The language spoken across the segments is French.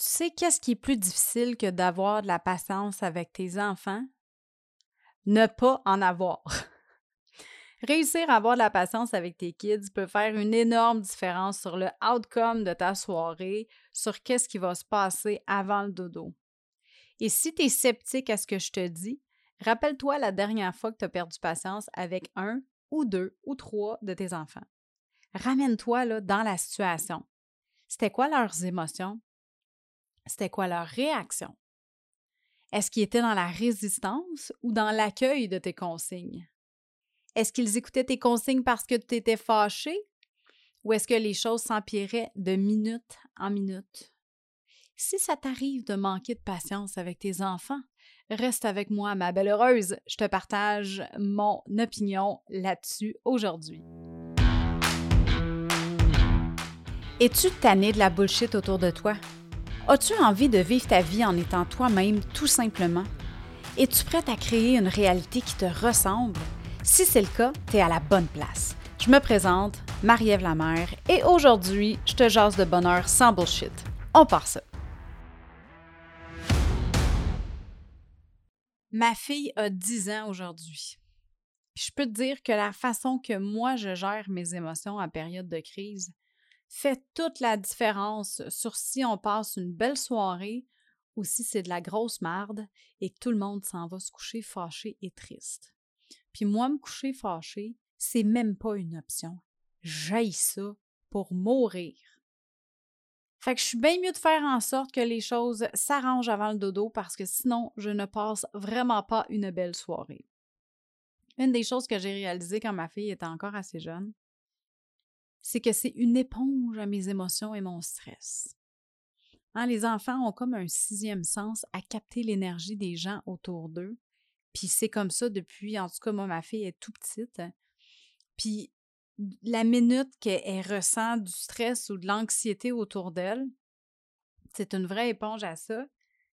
Tu sais qu'est-ce qui est plus difficile que d'avoir de la patience avec tes enfants? Ne pas en avoir. Réussir à avoir de la patience avec tes kids peut faire une énorme différence sur le outcome de ta soirée, sur qu'est-ce qui va se passer avant le dodo. Et si tu es sceptique à ce que je te dis, rappelle-toi la dernière fois que tu as perdu patience avec un ou deux ou trois de tes enfants. Ramène-toi dans la situation. C'était quoi leurs émotions? C'était quoi leur réaction? Est-ce qu'ils étaient dans la résistance ou dans l'accueil de tes consignes? Est-ce qu'ils écoutaient tes consignes parce que tu étais fâché ou est-ce que les choses s'empiraient de minute en minute? Si ça t'arrive de manquer de patience avec tes enfants, reste avec moi, ma belle heureuse. Je te partage mon opinion là-dessus aujourd'hui. Es-tu tanné de la bullshit autour de toi? As-tu envie de vivre ta vie en étant toi-même tout simplement? Es-tu prête à créer une réalité qui te ressemble? Si c'est le cas, tu à la bonne place. Je me présente, Marie-Ève Lamère, et aujourd'hui, je te jase de bonheur sans bullshit. On part ça. Ma fille a 10 ans aujourd'hui. Je peux te dire que la façon que moi je gère mes émotions en période de crise, fait toute la différence sur si on passe une belle soirée ou si c'est de la grosse marde et que tout le monde s'en va se coucher fâché et triste. Puis moi, me coucher fâché, c'est même pas une option. J'aille ça pour mourir. Fait que je suis bien mieux de faire en sorte que les choses s'arrangent avant le dodo parce que sinon, je ne passe vraiment pas une belle soirée. Une des choses que j'ai réalisées quand ma fille était encore assez jeune, c'est que c'est une éponge à mes émotions et mon stress. Hein, les enfants ont comme un sixième sens à capter l'énergie des gens autour d'eux. Puis c'est comme ça depuis, en tout cas, moi, ma fille est tout petite. Puis la minute qu'elle ressent du stress ou de l'anxiété autour d'elle, c'est une vraie éponge à ça.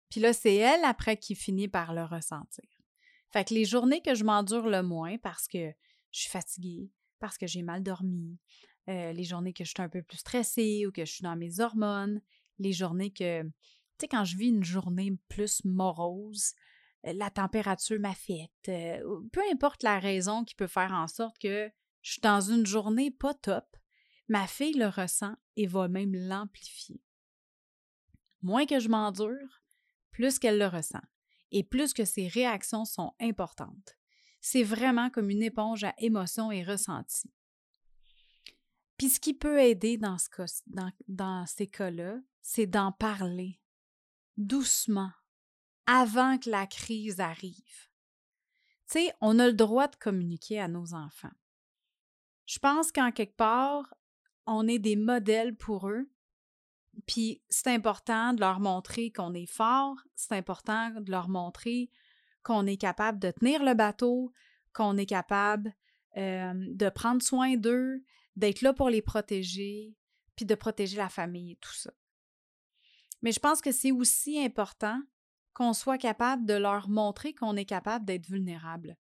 Puis là, c'est elle après qui finit par le ressentir. Fait que les journées que je m'endure le moins parce que je suis fatiguée, parce que j'ai mal dormi, euh, les journées que je suis un peu plus stressée ou que je suis dans mes hormones, les journées que, tu sais, quand je vis une journée plus morose, euh, la température m'affecte, euh, peu importe la raison qui peut faire en sorte que je suis dans une journée pas top, ma fille le ressent et va même l'amplifier. Moins que je m'endure, plus qu'elle le ressent et plus que ses réactions sont importantes. C'est vraiment comme une éponge à émotions et ressentis. Puis ce qui peut aider dans, ce dans, ces cas-là, c'est d'en parler doucement avant que la crise arrive. Tu sais, on a le droit de communiquer à nos enfants. Je pense qu'en quelque part, on est des modèles pour eux. Puis c'est important de leur montrer qu'on est fort, c'est important de leur montrer qu'on est capable de tenir le bateau, qu'on est capable euh, de prendre soin d'eux, d'être là pour les protéger, puis de protéger la famille et tout ça. Mais je pense que c'est aussi important qu'on soit capable de leur montrer qu'on est capable d'être vulnérable.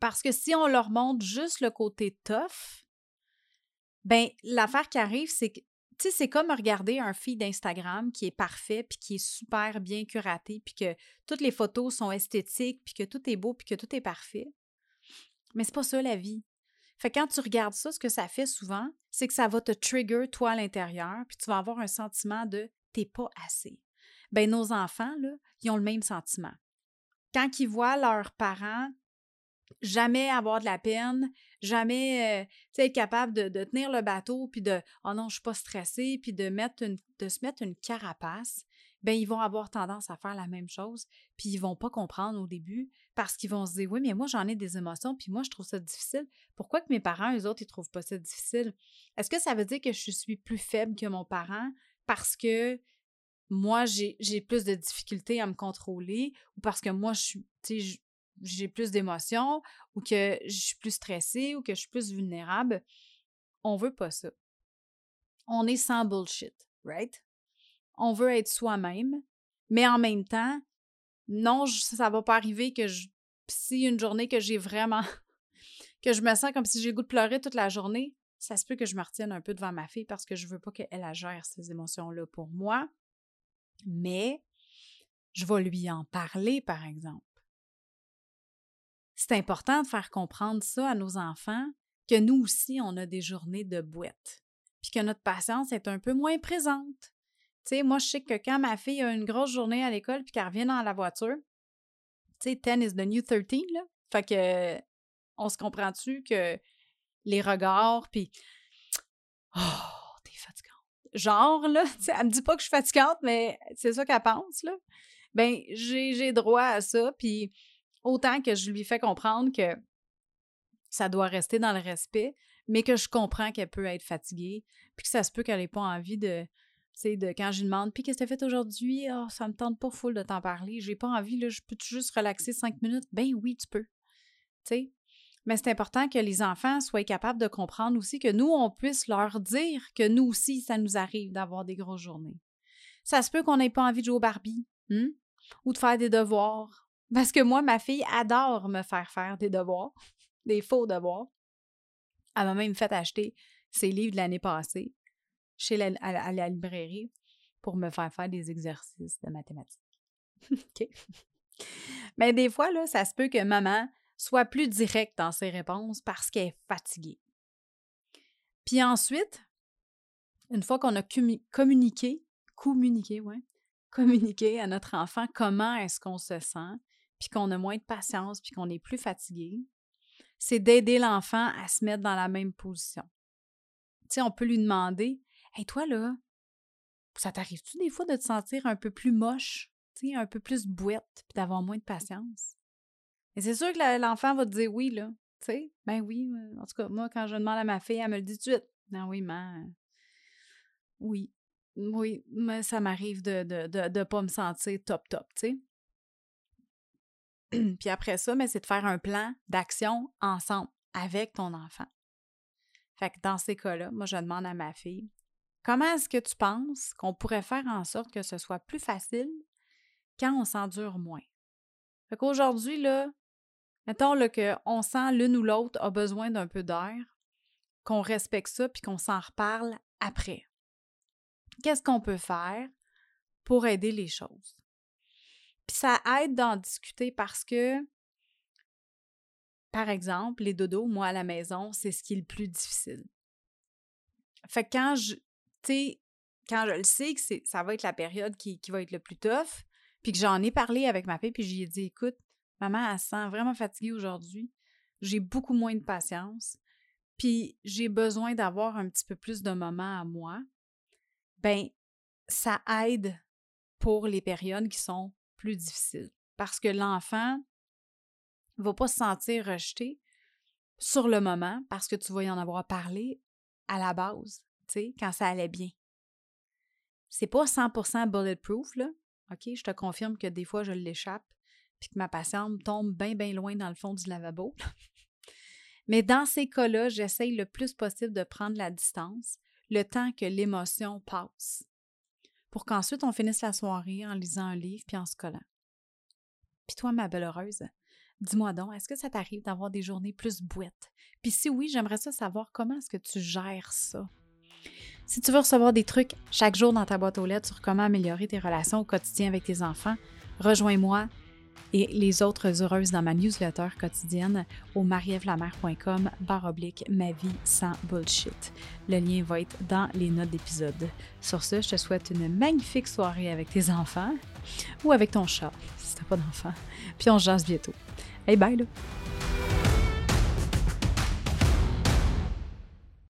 Parce que si on leur montre juste le côté tough, ben l'affaire qui arrive, c'est que tu sais, c'est comme regarder un feed d'Instagram qui est parfait, puis qui est super bien curaté, puis que toutes les photos sont esthétiques, puis que tout est beau, puis que tout est parfait. Mais c'est pas ça la vie. Fait quand tu regardes ça, ce que ça fait souvent, c'est que ça va te trigger toi à l'intérieur, puis tu vas avoir un sentiment de t'es pas assez. Ben nos enfants là, ils ont le même sentiment. Quand ils voient leurs parents jamais avoir de la peine, jamais euh, être capable de, tenir le bateau, puis de oh non, je suis pas stressé, puis de mettre de se mettre une carapace, ben ils vont avoir tendance à faire la même chose, puis ils vont pas comprendre au début parce qu'ils vont se dire oui, mais moi j'en ai des émotions, puis moi je trouve ça difficile. Pourquoi que mes parents, eux autres, ils trouvent pas ça difficile? Est-ce que ça veut dire que je suis plus faible que mon parent parce que moi j'ai plus de difficultés à me contrôler ou parce que moi je j'ai plus d'émotions ou que je suis plus stressée ou que je suis plus vulnérable? On veut pas ça. On est sans bullshit, right? On veut être soi-même, mais en même temps, non, ça va pas arriver que je, si une journée que j'ai vraiment, que je me sens comme si j'ai le goût de pleurer toute la journée, ça se peut que je me retienne un peu devant ma fille parce que je veux pas qu'elle gère ces émotions-là pour moi. Mais je vais lui en parler, par exemple. C'est important de faire comprendre ça à nos enfants, que nous aussi, on a des journées de boîte, puis que notre patience est un peu moins présente. Tu sais, moi, je sais que quand ma fille a une grosse journée à l'école puis qu'elle revient dans la voiture, tu sais, 10 is the new 13, là. Fait que, on se comprend-tu que les regards, puis Oh, t'es fatigante. Genre, là, elle me dit pas que je suis fatigante, mais c'est ça qu'elle pense, là. Ben, j'ai droit à ça, puis autant que je lui fais comprendre que ça doit rester dans le respect, mais que je comprends qu'elle peut être fatiguée, puis que ça se peut qu'elle n'ait pas envie de, tu sais, de quand je lui demande, puis qu'est-ce que tu as fait aujourd'hui? Oh, ça me tente pas full de t'en parler, j'ai pas envie, là, je peux juste relaxer cinq minutes? Ben oui, tu peux. Tu sais, mais c'est important que les enfants soient capables de comprendre aussi que nous, on puisse leur dire que nous aussi, ça nous arrive d'avoir des grosses journées. Ça se peut qu'on n'ait pas envie de jouer au Barbie hein, ou de faire des devoirs. Parce que moi, ma fille adore me faire faire des devoirs, des faux devoirs. Elle m'a même fait acheter ses livres de l'année passée chez la, à, la librairie pour me faire faire des exercices de mathématiques. OK? Mais des fois, là, ça se peut que maman soit plus directe dans ses réponses parce qu'elle est fatiguée. Puis ensuite, une fois qu'on a communiqué, communiqué, ouais, communiqué à notre enfant comment est-ce qu'on se sent, puis qu'on a moins de patience, puis qu'on est plus fatigué, c'est d'aider l'enfant à se mettre dans la même position. Tu sais, on peut lui demander Hey, toi, là, ça t'arrive-tu des fois de te sentir un peu plus moche, un peu plus bouette, puis d'avoir moins de patience? Et c'est sûr que l'enfant va te dire oui, là. Tu sais, ben oui. Euh, en tout cas, moi, quand je demande à ma fille, elle me le dit tout de suite. Non, oui, mais. Oui. Oui, mais ça m'arrive de ne de, de, pas me sentir top, top, tu sais. Puis après ça, mais c'est de faire un plan d'action ensemble avec ton enfant. Fait que dans ces cas-là, moi, je demande à ma fille comment est-ce que tu penses qu'on pourrait faire en sorte que ce soit plus facile quand on s'endure moins? Fait qu'aujourd'hui, là, Mettons qu'on sent l'une ou l'autre a besoin d'un peu d'air, qu'on respecte ça puis qu'on s'en reparle après. Qu'est-ce qu'on peut faire pour aider les choses? Puis ça aide d'en discuter parce que, par exemple, les dodos, moi à la maison, c'est ce qui est le plus difficile. Fait que quand je, quand je le sais que ça va être la période qui, va être le plus tough, puis que j'en ai parlé avec ma fille, puis j'ai dit, écoute, Maman, elle se sent vraiment fatiguée aujourd'hui. J'ai beaucoup moins de patience. Puis j'ai besoin d'avoir un petit peu plus de moments à moi. Ben, ça aide pour les périodes qui sont plus difficiles. Parce que l'enfant ne va pas se sentir rejeté sur le moment parce que tu vas y en avoir parlé à la base, quand ça allait bien. C'est pas 100% bulletproof, là. OK? Je te confirme que des fois, je l'échappe puis que ma patiente tombe bien, bien loin dans le fond du lavabo. Mais dans ces cas-là, j'essaye le plus possible de prendre la distance, le temps que l'émotion passe, pour qu'ensuite on finisse la soirée en lisant un livre puis en se collant. Puis toi, ma belle heureuse, dis-moi donc, est-ce que ça t'arrive d'avoir des journées plus bouettes? Puis si oui, j'aimerais ça savoir comment est-ce que tu gères ça? Si tu veux recevoir des trucs chaque jour dans ta boîte aux lettres sur comment améliorer tes relations au quotidien avec tes enfants, rejoins-moi et les autres heureuses dans ma newsletter quotidienne au marievlamer.com barre oblique ma vie sans bullshit. Le lien va être dans les notes d'épisode. Sur ce, je te souhaite une magnifique soirée avec tes enfants ou avec ton chat si t'as pas d'enfant. Puis on se jase bientôt. Hey bye là!